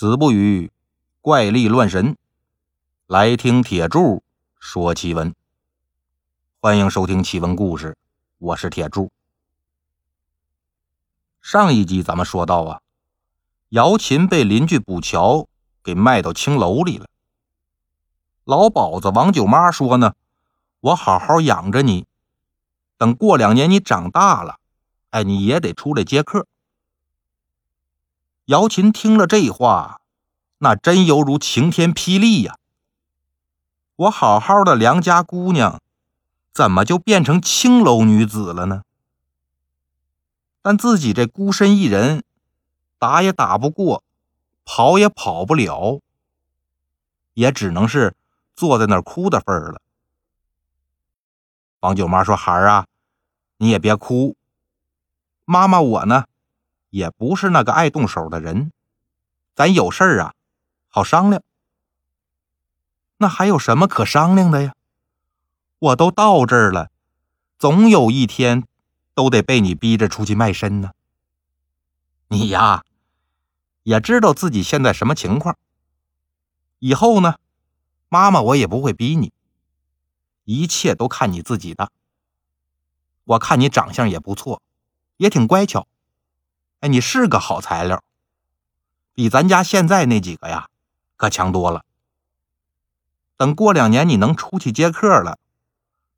子不语怪力乱神，来听铁柱说奇闻。欢迎收听奇闻故事，我是铁柱。上一集咱们说到啊，姚琴被邻居补桥给卖到青楼里了。老鸨子王九妈说呢，我好好养着你，等过两年你长大了，哎，你也得出来接客。姚琴听了这话，那真犹如晴天霹雳呀！我好好的良家姑娘，怎么就变成青楼女子了呢？但自己这孤身一人，打也打不过，跑也跑不了，也只能是坐在那儿哭的份儿了。王九妈说：“孩儿啊，你也别哭，妈妈我呢。”也不是那个爱动手的人，咱有事儿啊，好商量。那还有什么可商量的呀？我都到这儿了，总有一天都得被你逼着出去卖身呢。你呀，也知道自己现在什么情况。以后呢，妈妈我也不会逼你，一切都看你自己的。我看你长相也不错，也挺乖巧。哎，你是个好材料，比咱家现在那几个呀，可强多了。等过两年你能出去接客了，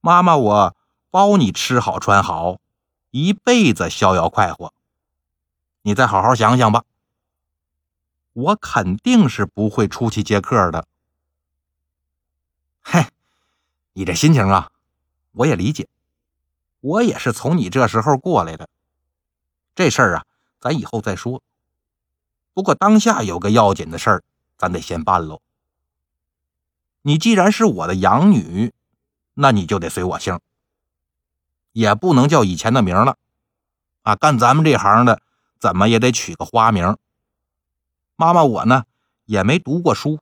妈妈我包你吃好穿好，一辈子逍遥快活。你再好好想想吧。我肯定是不会出去接客的。嘿，你这心情啊，我也理解，我也是从你这时候过来的。这事儿啊。咱以后再说。不过当下有个要紧的事儿，咱得先办喽。你既然是我的养女，那你就得随我姓，也不能叫以前的名了。啊，干咱们这行的，怎么也得取个花名。妈妈我呢，也没读过书。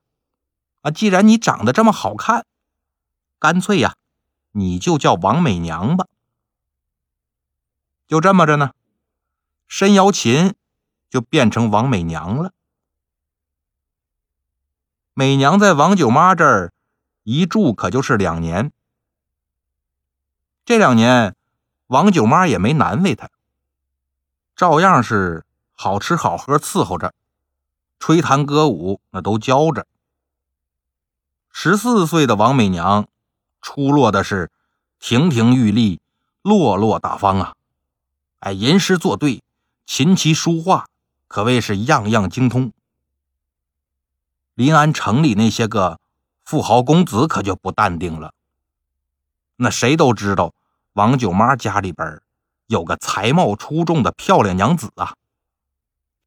啊，既然你长得这么好看，干脆呀，你就叫王美娘吧。就这么着呢。申瑶琴就变成王美娘了。美娘在王九妈这儿一住可就是两年。这两年，王九妈也没难为她，照样是好吃好喝伺候着，吹弹歌舞那都教着。十四岁的王美娘出落的是亭亭玉立、落落大方啊！哎，吟诗作对。琴棋书画可谓是样样精通。临安城里那些个富豪公子可就不淡定了。那谁都知道，王九妈家里边有个才貌出众的漂亮娘子啊，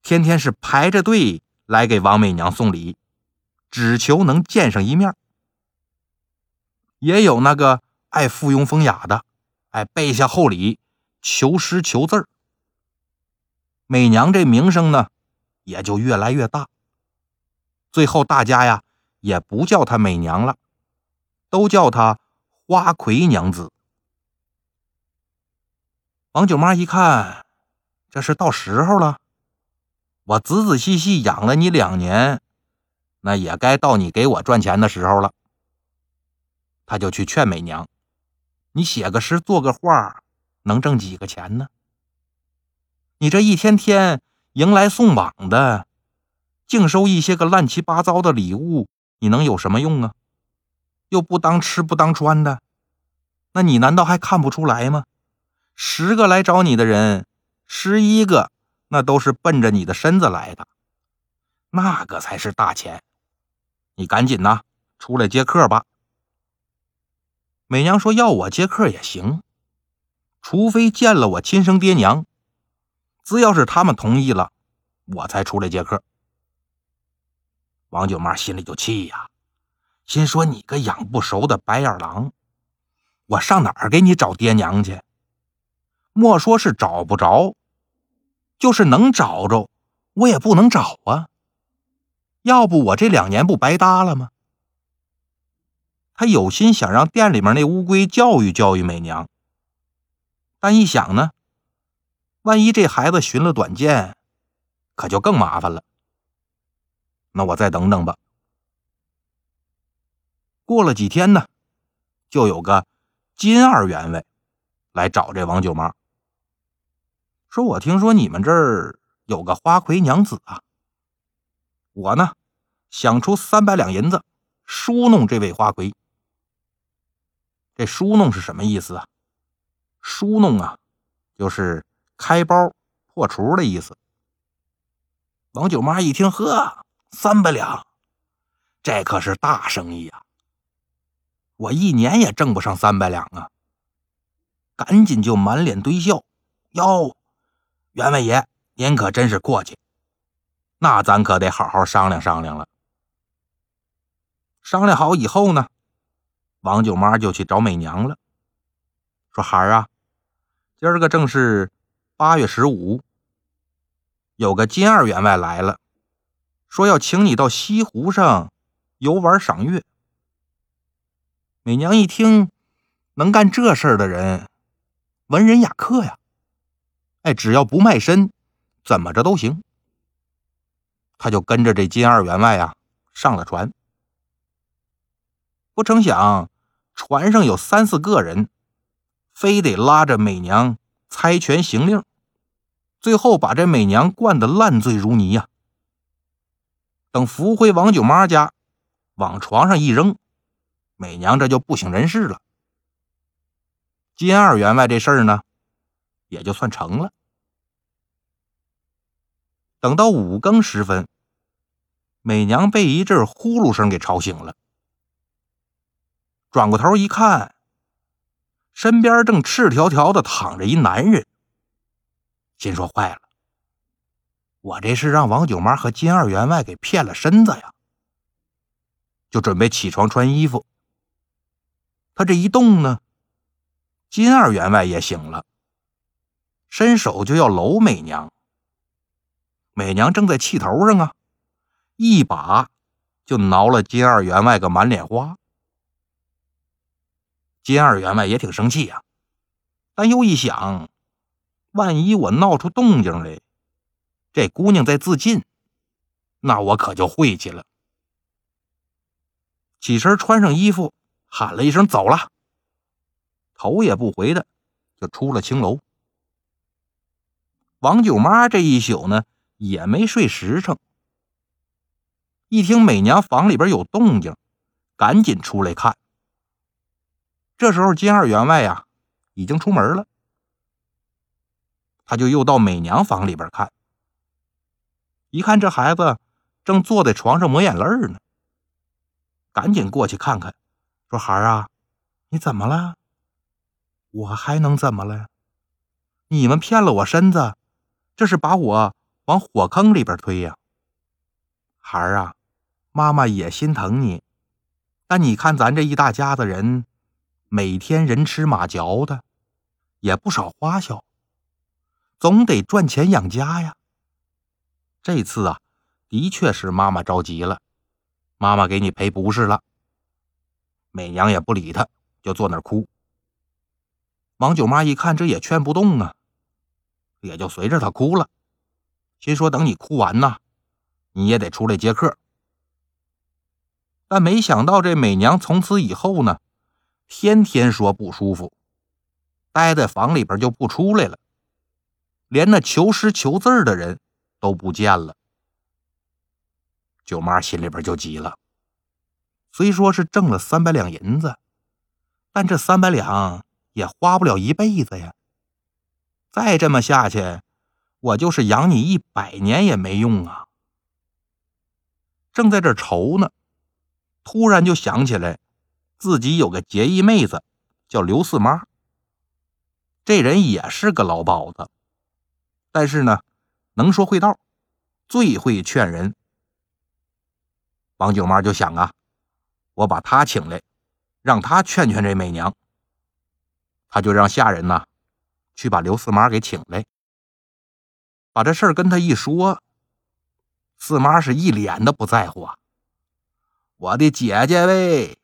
天天是排着队来给王美娘送礼，只求能见上一面。也有那个爱附庸风雅的，哎，背下厚礼，求诗求字儿。美娘这名声呢，也就越来越大。最后大家呀，也不叫她美娘了，都叫她花魁娘子。王九妈一看，这是到时候了，我仔仔细细养了你两年，那也该到你给我赚钱的时候了。他就去劝美娘：“你写个诗，做个画，能挣几个钱呢？”你这一天天迎来送往的，净收一些个乱七八糟的礼物，你能有什么用啊？又不当吃不当穿的，那你难道还看不出来吗？十个来找你的人，十一个那都是奔着你的身子来的，那个才是大钱。你赶紧呐，出来接客吧。美娘说：“要我接客也行，除非见了我亲生爹娘。”只要是他们同意了，我才出来接客。王九妈心里就气呀，心说：“你个养不熟的白眼狼，我上哪儿给你找爹娘去？莫说是找不着，就是能找着，我也不能找啊。要不我这两年不白搭了吗？”他有心想让店里面那乌龟教育教育美娘，但一想呢。万一这孩子寻了短见，可就更麻烦了。那我再等等吧。过了几天呢，就有个金二员外来找这王九妈，说：“我听说你们这儿有个花魁娘子啊，我呢想出三百两银子梳弄这位花魁。这梳弄是什么意思啊？梳弄啊，就是开包破除的意思。”王九妈一听，呵，三百两，这可是大生意啊！我一年也挣不上三百两啊！赶紧就满脸堆笑，哟，员外爷，您可真是阔气，那咱可得好好商量商量了。商量好以后呢，王九妈就去找美娘了，说：“孩儿啊，今儿个正是八月十五。”有个金二员外来了，说要请你到西湖上游玩赏月。美娘一听，能干这事的人，文人雅客呀，哎，只要不卖身，怎么着都行。他就跟着这金二员外呀上了船。不成想，船上有三四个人，非得拉着美娘猜拳行令。最后把这美娘灌得烂醉如泥呀！等扶回王九妈家，往床上一扔，美娘这就不省人事了。金二员外这事儿呢，也就算成了。等到五更时分，美娘被一阵呼噜声给吵醒了，转过头一看，身边正赤条条的躺着一男人。心说坏了，我这是让王九妈和金二员外给骗了身子呀！就准备起床穿衣服。他这一动呢，金二员外也醒了，伸手就要搂美娘。美娘正在气头上啊，一把就挠了金二员外个满脸花。金二员外也挺生气呀，但又一想。万一我闹出动静来，这姑娘在自尽，那我可就晦气了。起身穿上衣服，喊了一声“走了”，头也不回的就出了青楼。王九妈这一宿呢也没睡实诚，一听美娘房里边有动静，赶紧出来看。这时候金二员外呀已经出门了。他就又到美娘房里边看，一看这孩子正坐在床上抹眼泪呢，赶紧过去看看，说：“孩儿啊，你怎么了？我还能怎么了？你们骗了我身子，这是把我往火坑里边推呀！孩儿啊，妈妈也心疼你，但你看咱这一大家子人，每天人吃马嚼的，也不少花销。”总得赚钱养家呀。这次啊，的确是妈妈着急了，妈妈给你赔不是了。美娘也不理他，就坐那儿哭。王九妈一看这也劝不动啊，也就随着他哭了，心说等你哭完呐，你也得出来接客。但没想到这美娘从此以后呢，天天说不舒服，待在房里边就不出来了。连那求诗求字的人都不见了，舅妈心里边就急了。虽说是挣了三百两银子，但这三百两也花不了一辈子呀。再这么下去，我就是养你一百年也没用啊。正在这愁呢，突然就想起来，自己有个结义妹子叫刘四妈，这人也是个老鸨子。但是呢，能说会道，最会劝人。王九妈就想啊，我把她请来，让她劝劝这美娘。他就让下人呐，去把刘四妈给请来，把这事儿跟他一说。四妈是一脸的不在乎啊，我的姐姐喂，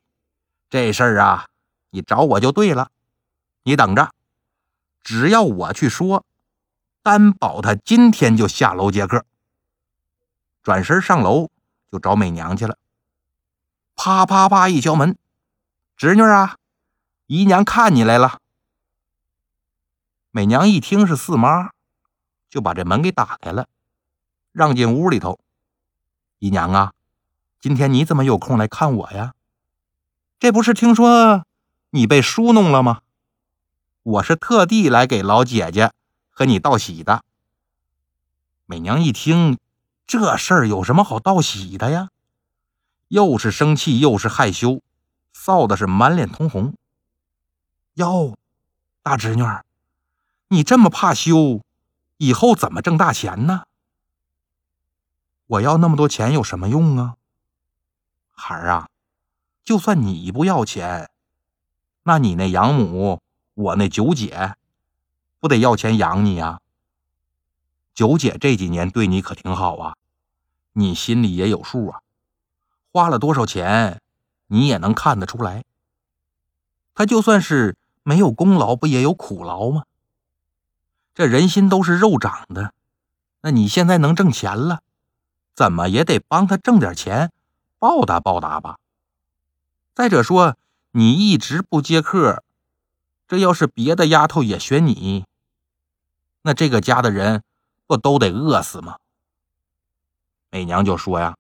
这事儿啊，你找我就对了，你等着，只要我去说。担保他今天就下楼接客。转身上楼就找美娘去了。啪啪啪一敲门，侄女啊，姨娘看你来了。美娘一听是四妈，就把这门给打开了，让进屋里头。姨娘啊，今天你怎么有空来看我呀？这不是听说你被书弄了吗？我是特地来给老姐姐和你道喜的。美娘一听，这事儿有什么好道喜的呀？又是生气又是害羞，臊的是满脸通红。哟，大侄女儿，你这么怕羞，以后怎么挣大钱呢？我要那么多钱有什么用啊？孩儿啊，就算你不要钱，那你那养母，我那九姐，不得要钱养你呀？九姐这几年对你可挺好啊，你心里也有数啊。花了多少钱，你也能看得出来。他就算是没有功劳，不也有苦劳吗？这人心都是肉长的，那你现在能挣钱了。怎么也得帮他挣点钱，报答报答吧。再者说，你一直不接客，这要是别的丫头也选你，那这个家的人不都得饿死吗？美娘就说呀：“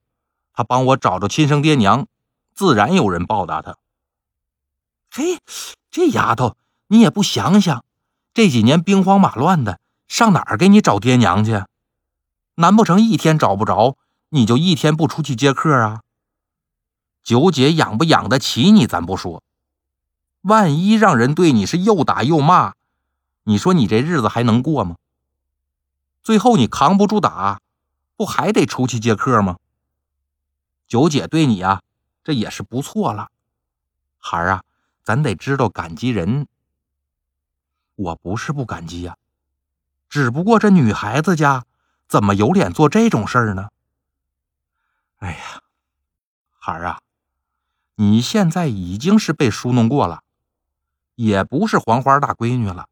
她帮我找着亲生爹娘，自然有人报答她。”嘿，这丫头，你也不想想，这几年兵荒马乱的，上哪儿给你找爹娘去？难不成一天找不着？你就一天不出去接客啊？九姐养不养得起你，咱不说，万一让人对你是又打又骂，你说你这日子还能过吗？最后你扛不住打，不还得出去接客吗？九姐对你呀，这也是不错了，孩儿啊，咱得知道感激人。我不是不感激呀，只不过这女孩子家怎么有脸做这种事儿呢？哎呀，孩儿啊，你现在已经是被梳弄过了，也不是黄花大闺女了。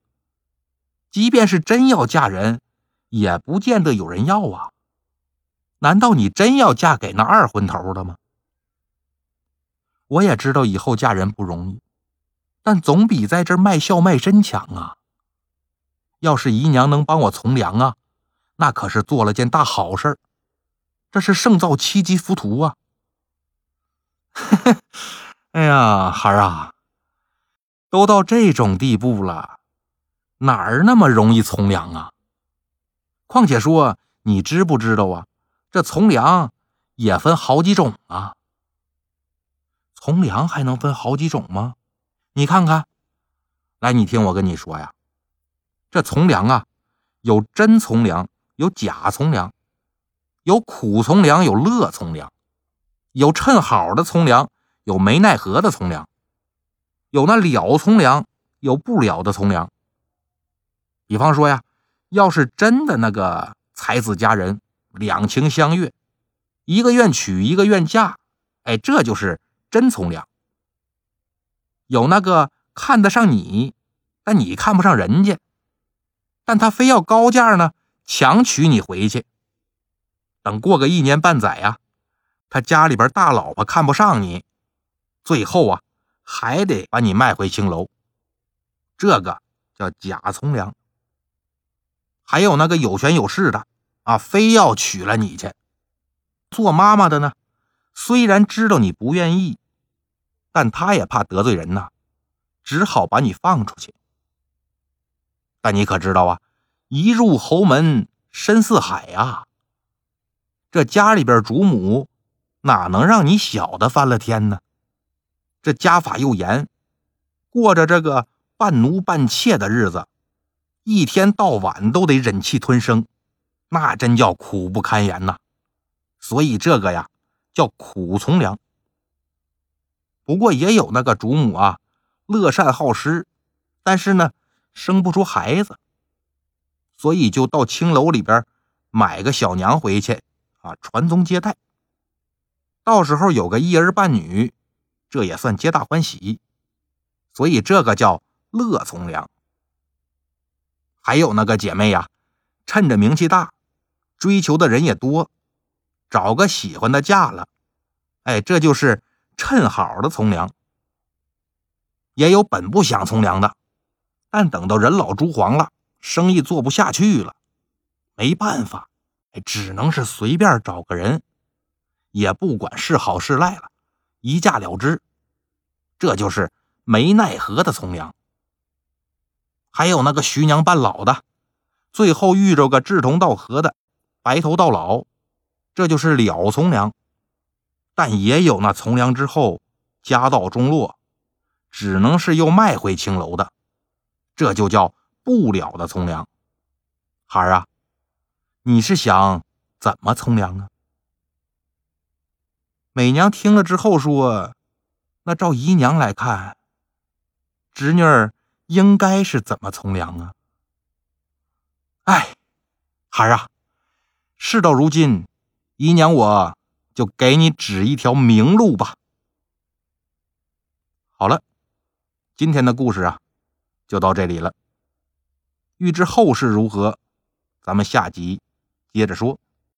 即便是真要嫁人，也不见得有人要啊。难道你真要嫁给那二婚头的吗？我也知道以后嫁人不容易，但总比在这儿卖笑卖身强啊。要是姨娘能帮我从良啊，那可是做了件大好事。这是胜造七级浮屠啊！哎呀，孩儿啊，都到这种地步了，哪儿那么容易从良啊？况且说，你知不知道啊？这从良也分好几种啊。从良还能分好几种吗？你看看，来，你听我跟你说呀，这从良啊，有真从良，有假从良。有苦从良，有乐从良，有趁好的从良，有没奈何的从良，有那了从良，有不了的从良。比方说呀，要是真的那个才子佳人两情相悦，一个愿娶，一个愿嫁，哎，这就是真从良。有那个看得上你，但你看不上人家，但他非要高价呢，强娶你回去。等过个一年半载呀，他家里边大老婆看不上你，最后啊还得把你卖回青楼，这个叫假从良。还有那个有权有势的啊，非要娶了你去。做妈妈的呢，虽然知道你不愿意，但他也怕得罪人呐，只好把你放出去。但你可知道啊，一入侯门深似海呀。这家里边主母哪能让你小的翻了天呢？这家法又严，过着这个半奴半妾的日子，一天到晚都得忍气吞声，那真叫苦不堪言呐。所以这个呀叫苦从良。不过也有那个主母啊，乐善好施，但是呢生不出孩子，所以就到青楼里边买个小娘回去。啊，传宗接代，到时候有个一儿半女，这也算皆大欢喜。所以这个叫乐从良。还有那个姐妹呀，趁着名气大，追求的人也多，找个喜欢的嫁了，哎，这就是趁好的从良。也有本不想从良的，但等到人老珠黄了，生意做不下去了，没办法，哎，只能是随便找个人，也不管是好是赖了，一嫁了之。这就是没奈何的从良。还有那个徐娘半老的，最后遇着个志同道合的，白头到老。这就是了从良，但也有那从良之后家道中落，只能是又卖回青楼的，这就叫不了的从良。孩儿啊，你是想怎么从良啊？美娘听了之后说：“那照姨娘来看，侄女儿应该是怎么从良啊？”哎，孩儿啊，事到如今。姨娘，我就给你指一条明路吧。好了，今天的故事啊，就到这里了。欲知后事如何，咱们下集接着说。